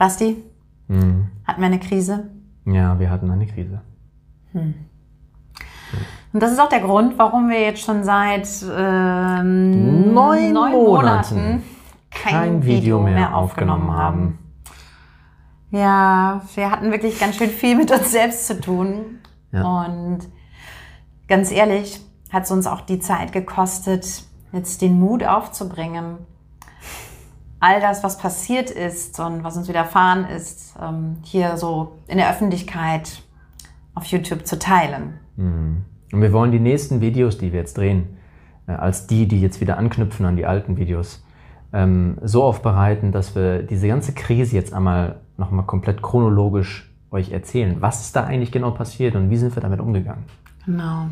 Basti, Hm. hatten wir eine Krise? Ja, wir hatten eine Krise. Und das ist auch der Grund, warum wir jetzt schon seit ähm, Neun Monaten Monaten kein, Video mehr aufgenommen haben. Ja, wir hatten wirklich ganz schön viel mit uns selbst zu tun. Ja. Und ganz ehrlich, hat es uns auch die Zeit gekostet, jetzt den Mut aufzubringen, all das, was passiert ist und was uns widerfahren ist, ähm, hier so in der Öffentlichkeit auf YouTube zu teilen. Mhm. Und wir wollen die nächsten Videos, die wir jetzt drehen, äh, als die, die jetzt wieder anknüpfen an die alten Videos, ähm, so aufbereiten, dass wir diese ganze Krise jetzt einmal nochmal komplett chronologisch euch erzählen. Was ist da eigentlich genau passiert und wie sind wir damit umgegangen? Genau.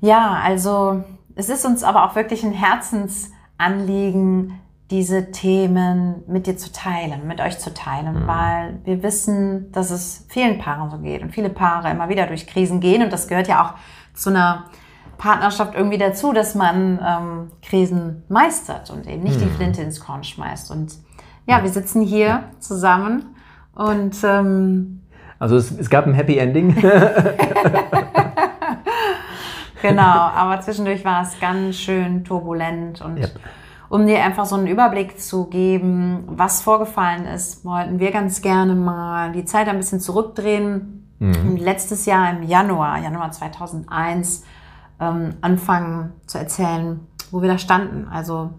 Ja, also es ist uns aber auch wirklich ein Herzensanliegen, diese Themen mit dir zu teilen, mit euch zu teilen, weil wir wissen, dass es vielen Paaren so geht und viele Paare immer wieder durch Krisen gehen und das gehört ja auch zu einer Partnerschaft irgendwie dazu, dass man ähm, Krisen meistert und eben nicht die Flinte ins Korn schmeißt. Und ja, wir sitzen hier zusammen und ähm, Also es, es gab ein Happy Ending. Genau, aber zwischendurch war es ganz schön turbulent und Yep. Um dir einfach so einen Überblick zu geben, was vorgefallen ist, wollten wir ganz gerne mal die Zeit ein bisschen zurückdrehen und letztes Jahr im Januar, Januar 2001, ähm, anfangen zu erzählen, wo wir da standen. Also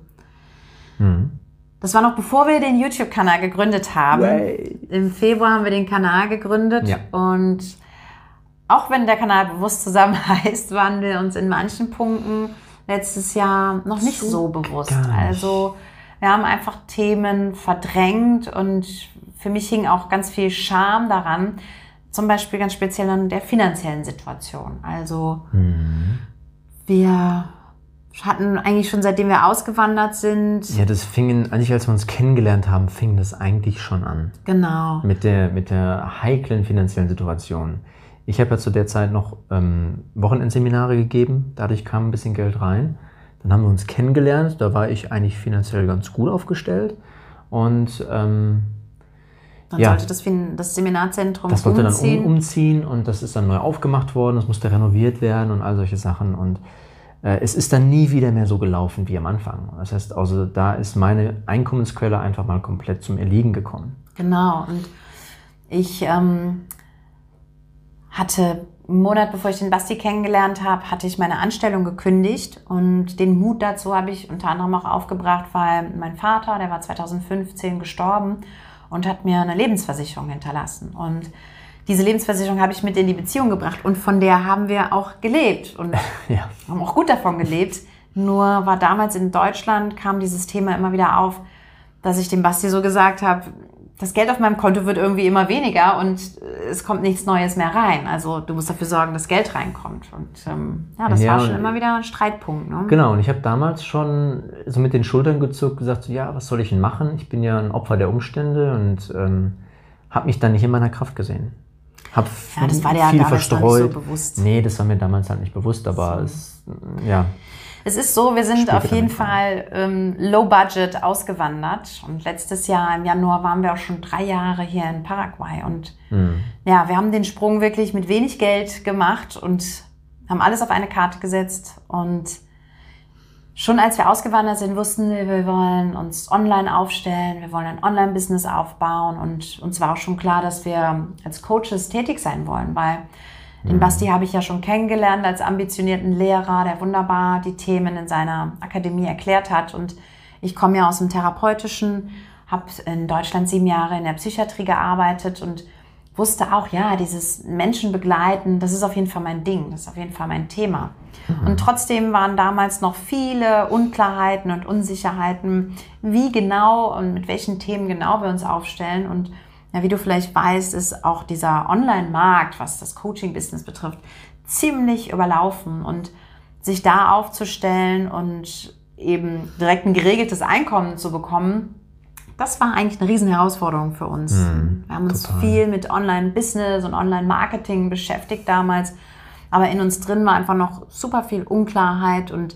das war noch bevor wir den YouTube-Kanal gegründet haben. Way. Im Februar haben wir den Kanal gegründet Ja. und auch wenn der Kanal bewusst zusammen heißt, waren wir uns in manchen Punkten letztes Jahr noch nicht so, So bewusst. nicht. Also wir haben einfach Themen verdrängt und für mich hing auch ganz viel Scham daran, zum Beispiel ganz speziell an der finanziellen Situation. Also wir hatten eigentlich schon seitdem wir ausgewandert sind, ja, das fing, in, eigentlich als wir uns kennengelernt haben, fing das eigentlich schon an. genau, mit der, mit der heiklen finanziellen Situation. Ich habe ja zu der Zeit noch ähm, Wochenendseminare gegeben, dadurch kam ein bisschen Geld rein. Dann haben wir uns kennengelernt, da war ich eigentlich finanziell ganz gut aufgestellt. Und ähm, dann Ja. sollte das, das Seminarzentrum das sollte dann umziehen. um, umziehen und das ist dann neu aufgemacht worden, das musste renoviert werden und all solche Sachen. Und äh, es ist dann nie wieder mehr so gelaufen wie am Anfang. Das heißt, also da ist meine Einkommensquelle einfach mal komplett zum Erliegen gekommen. Genau, und ich ähm, hatte einen Monat bevor ich den Basti kennengelernt habe, hatte ich meine Anstellung gekündigt und den Mut dazu habe ich unter anderem auch aufgebracht, weil mein Vater, der war 2015 gestorben und hat mir eine Lebensversicherung hinterlassen und diese Lebensversicherung habe ich mit in die Beziehung gebracht und von der haben wir auch gelebt und Ja. haben auch gut davon gelebt. Nur war damals in Deutschland, kam dieses Thema immer wieder auf, dass ich dem Basti so gesagt habe, das Geld auf meinem Konto wird irgendwie immer weniger und äh, es kommt nichts Neues mehr rein. Also du musst dafür sorgen, dass Geld reinkommt. Und ähm, ja, das Ja, war schon immer wieder ein Streitpunkt. Ne? Genau, und ich habe damals schon so mit den Schultern gezuckt, gesagt, so, ja, was soll ich denn machen? Ich bin ja ein Opfer der Umstände und ähm, habe mich dann nicht in meiner Kraft gesehen. Hab Ja, das war dir ja viel damals noch nicht verstreut. so bewusst. Nee, das war mir damals halt nicht bewusst, aber es, ja, Es ist so, wir sind Spielte auf jeden. Fall ähm, low budget ausgewandert. Und letztes Jahr im Januar waren wir auch schon drei Jahre hier in Paraguay. Und hm, ja, wir haben den Sprung wirklich mit wenig Geld gemacht und haben alles auf eine Karte gesetzt. Und schon als wir ausgewandert sind, wussten wir, wir wollen uns online aufstellen, wir wollen ein Online-Business aufbauen. Und uns war auch schon klar, dass wir als Coaches tätig sein wollen, weil den Basti habe ich ja schon kennengelernt als ambitionierten Lehrer, der wunderbar die Themen in seiner Akademie erklärt hat. Und ich komme ja aus dem Therapeutischen, habe in Deutschland sieben Jahre in der Psychiatrie gearbeitet und wusste auch, ja, dieses Menschen begleiten, das ist auf jeden Fall mein Ding, das ist auf jeden Fall mein Thema. Mhm. Und trotzdem waren damals noch viele Unklarheiten und Unsicherheiten, wie genau und mit welchen Themen genau wir uns aufstellen. Und ja, wie du vielleicht weißt, ist auch dieser Online-Markt, was das Coaching-Business betrifft, ziemlich überlaufen und sich da aufzustellen und eben direkt ein geregeltes Einkommen zu bekommen, das war eigentlich eine riesen Herausforderung für uns. Mhm, wir haben uns total. viel mit Online-Business und Online-Marketing beschäftigt damals, aber in uns drin war einfach noch super viel Unklarheit und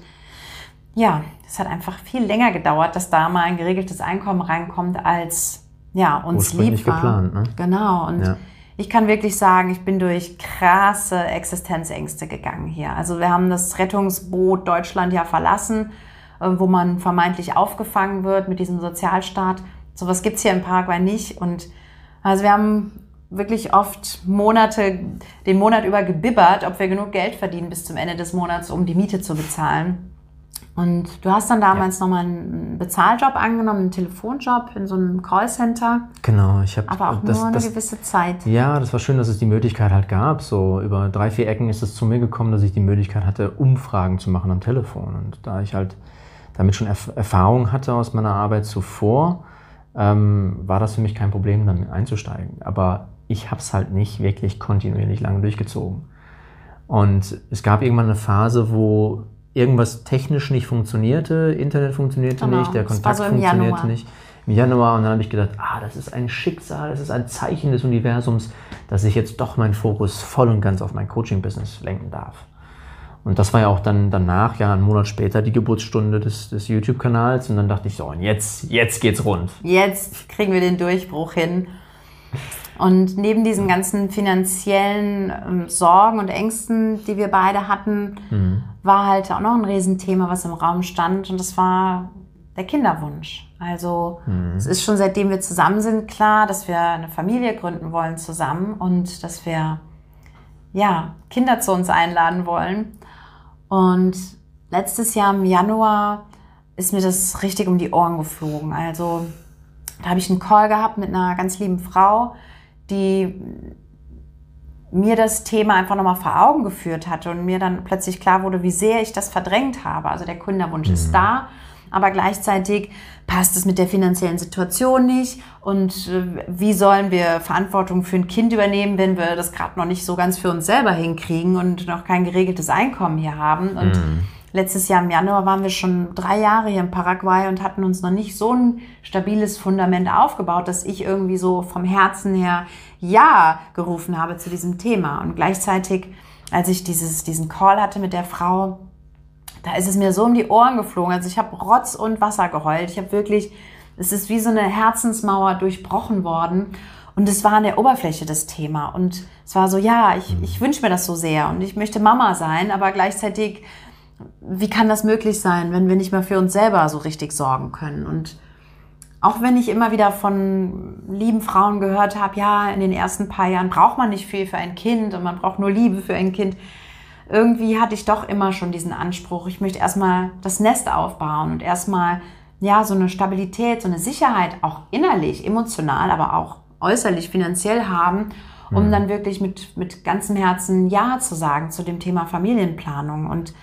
ja, es hat einfach viel länger gedauert, dass da mal ein geregeltes Einkommen reinkommt, als ja, uns lieb war. geplant, ne? Genau. Und ja. ich kann wirklich sagen, ich bin durch krasse Existenzängste gegangen hier. Also wir haben das Rettungsboot Deutschland ja verlassen äh, wo man vermeintlich aufgefangen wird mit diesem Sozialstaat. Sowas gibt's hier in Paraguay nicht. Und also wir haben wirklich oft Monate, den Monat über gebibbert, ob wir genug Geld verdienen bis zum Ende des Monats, um die Miete zu bezahlen. Und du hast dann damals ja. nochmal einen Bezahljob angenommen, einen Telefonjob in so einem Callcenter. Genau, ich habe. Aber auch das, nur eine das, gewisse Zeit. Ja, das war schön, dass es die Möglichkeit halt gab. So über drei, vier Ecken ist es zu mir gekommen, dass ich die Möglichkeit hatte, Umfragen zu machen am Telefon. Und da ich halt damit schon Erf Erfahrung hatte aus meiner Arbeit zuvor, ähm, war das für mich kein Problem, damit einzusteigen. Aber ich habe es halt nicht wirklich kontinuierlich lange durchgezogen. Und es gab irgendwann eine Phase, wo irgendwas technisch nicht funktionierte, Internet funktionierte genau. nicht, der Kontakt so funktionierte Januar. nicht. Im Januar und dann habe ich gedacht, ah, das ist ein Schicksal, das ist ein Zeichen des Universums, dass ich jetzt doch meinen Fokus voll und ganz auf mein Coaching-Business lenken darf. Und das war ja auch dann danach, ja, einen Monat später, die Geburtsstunde des, des YouTube-Kanals. Und dann dachte ich so, und jetzt, jetzt geht's rund. Jetzt kriegen wir den Durchbruch hin. Und neben diesen ganzen finanziellen ähm, Sorgen und Ängsten, die wir beide hatten, mhm. war halt auch noch ein Riesenthema, was im Raum stand. Und das war der Kinderwunsch. Also mhm. es ist schon seitdem wir zusammen sind klar, dass wir eine Familie gründen wollen zusammen und dass wir ja Kinder zu uns einladen wollen. Und letztes Jahr im Januar ist mir das richtig um die Ohren geflogen. Also da habe ich einen Call gehabt mit einer ganz lieben Frau, die mir das Thema einfach nochmal vor Augen geführt hatte und mir dann plötzlich klar wurde, wie sehr ich das verdrängt habe. Also der Kinderwunsch mhm. ist da, aber gleichzeitig passt es mit der finanziellen Situation nicht und äh, wie sollen wir Verantwortung für ein Kind übernehmen, wenn wir das gerade noch nicht so ganz für uns selber hinkriegen und noch kein geregeltes Einkommen hier haben. Und mhm. Letztes Jahr im Januar waren wir schon drei Jahre hier in Paraguay und hatten uns noch nicht so ein stabiles Fundament aufgebaut, dass ich irgendwie so vom Herzen her Ja gerufen habe zu diesem Thema. Und gleichzeitig, als ich dieses, diesen Call hatte mit der Frau, da ist es mir so um die Ohren geflogen. Also ich habe Rotz und Wasser geheult. Ich habe wirklich, es ist wie so eine Herzensmauer durchbrochen worden. Und es war an der Oberfläche das Thema. Und es war so, ja, ich, mhm. ich wünsche mir das so sehr und ich möchte Mama sein, aber gleichzeitig, wie kann das möglich sein, wenn wir nicht mehr für uns selber so richtig sorgen können? Und auch wenn ich immer wieder von lieben Frauen gehört habe, ja, in den ersten paar Jahren braucht man nicht viel für ein Kind und man braucht nur Liebe für ein Kind irgendwie hatte ich doch immer schon diesen Anspruch, ich möchte erstmal das Nest aufbauen und erstmal ja so eine Stabilität, so eine Sicherheit auch innerlich, emotional, aber auch äußerlich, finanziell haben, um mhm. dann wirklich mit, mit ganzem Herzen Ja zu sagen zu dem Thema Familienplanung. Und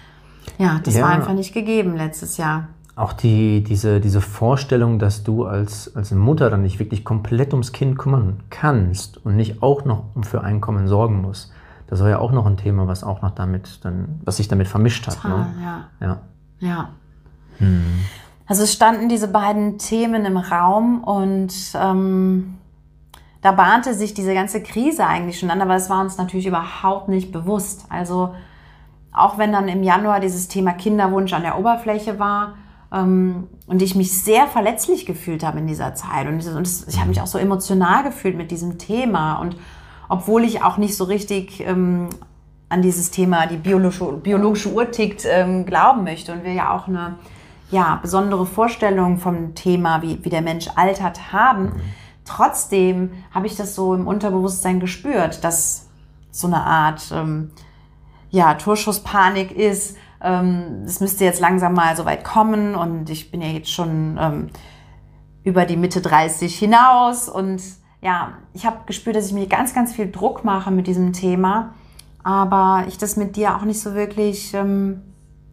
ja, das ja. war einfach nicht gegeben letztes Jahr. Auch die, diese, diese Vorstellung, dass du als, als Mutter dann nicht wirklich komplett ums Kind kümmern kannst und nicht auch noch für Einkommen sorgen musst das war ja auch noch ein Thema, was auch noch damit dann, was sich damit vermischt hat. Total, ne? ja. Ja. ja. Hm. Also es standen diese beiden Themen im Raum und ähm, da bahnte sich diese ganze Krise eigentlich schon an, aber es war uns natürlich überhaupt nicht bewusst. Also auch wenn dann im Januar dieses Thema Kinderwunsch an der Oberfläche war ähm, und ich mich sehr verletzlich gefühlt habe in dieser Zeit und, und ich habe mich auch so emotional gefühlt mit diesem Thema und obwohl ich auch nicht so richtig ähm, an dieses Thema, die biologische, biologische Uhr tickt, ähm, glauben möchte und wir ja auch eine ja, besondere Vorstellung vom Thema, wie, wie der Mensch altert, haben. Trotzdem habe ich das so im Unterbewusstsein gespürt, dass so eine Art ähm, ja, Torschusspanik ist. Ähm, es müsste jetzt langsam mal so weit kommen und ich bin ja jetzt schon ähm, über die Mitte 30 hinaus und ja, ich habe gespürt, dass ich mir ganz, ganz viel Druck mache mit diesem Thema, aber ich das mit dir auch nicht so wirklich, ähm,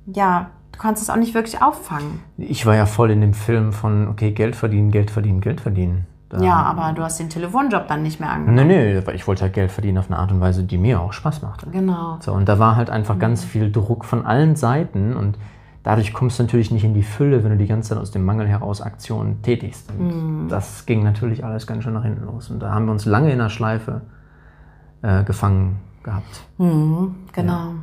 ja, du kannst es auch nicht wirklich auffangen. Ich war ja voll in dem Film von, okay, Geld verdienen, Geld verdienen, Geld verdienen. Da ja, aber du hast den Telefonjob dann nicht mehr angenommen. Nee, nee, weil ich wollte halt Geld verdienen auf eine Art und Weise, die mir auch Spaß machte. Genau. So, und da war halt einfach mhm. ganz viel Druck von allen Seiten und dadurch kommst du natürlich nicht in die Fülle, wenn du die ganze Zeit aus dem Mangel heraus Aktionen tätigst. Und mhm. das ging natürlich alles ganz schön nach hinten los. Und da haben wir uns lange in der Schleife äh, gefangen gehabt. Mhm, genau.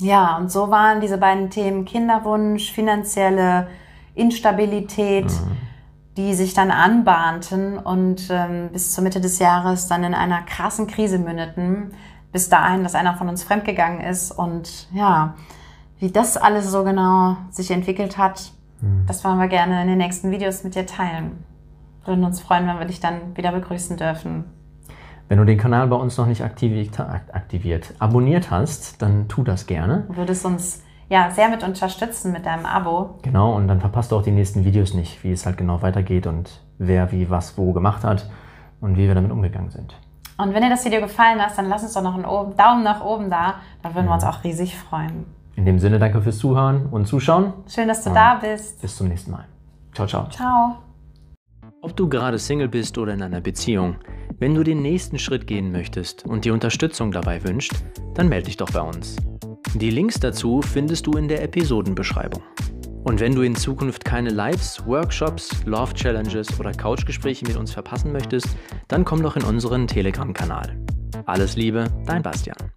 Ja. ja. und so waren diese beiden Themen Kinderwunsch, finanzielle Instabilität, mhm. Die sich dann anbahnten und ähm, bis zur Mitte des Jahres dann in einer krassen Krise mündeten. Bis dahin, dass einer von uns fremdgegangen ist und ja, wie das alles so genau sich entwickelt hat, mhm. das wollen wir gerne in den nächsten Videos mit dir teilen. Wir würden uns freuen, wenn wir dich dann wieder begrüßen dürfen. Wenn du den Kanal bei uns noch nicht aktiviert, aktiviert abonniert hast, dann tu das gerne. Würdest uns ja sehr mit unterstützen mit deinem Abo. Genau, und dann verpasst du auch die nächsten Videos nicht, wie es halt genau weitergeht und wer wie was wo gemacht hat und wie wir damit umgegangen sind. Und wenn dir das Video gefallen hat, dann lass uns doch noch einen Daumen nach oben da. Da würden mhm. wir uns auch riesig freuen. In dem Sinne, danke fürs Zuhören und Zuschauen. Schön, dass du da bist. Bis zum nächsten Mal. Ciao, ciao. Ciao. Ob du gerade Single bist oder in einer Beziehung, wenn du den nächsten Schritt gehen möchtest und dir Unterstützung dabei wünscht, dann melde dich doch bei uns. Die Links dazu findest du in der Episodenbeschreibung. Und wenn du in Zukunft keine Lives, Workshops, Love Challenges oder Couchgespräche mit uns verpassen möchtest, dann komm doch in unseren Telegram-Kanal. Alles Liebe, dein Bastian.